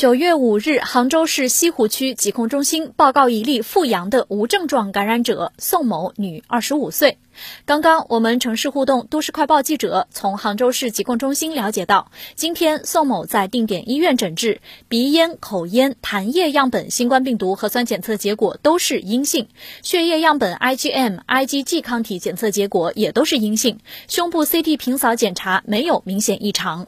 九月五日，杭州市西湖区疾控中心报告一例复阳的无症状感染者宋某，女，二十五岁。刚刚，我们城市互动都市快报记者从杭州市疾控中心了解到，今天宋某在定点医院诊治，鼻咽、口咽、痰液样本新冠病毒核酸检测结果都是阴性，血液样本 IgM、IgG 抗体检测结果也都是阴性，胸部 CT 平扫检查没有明显异常。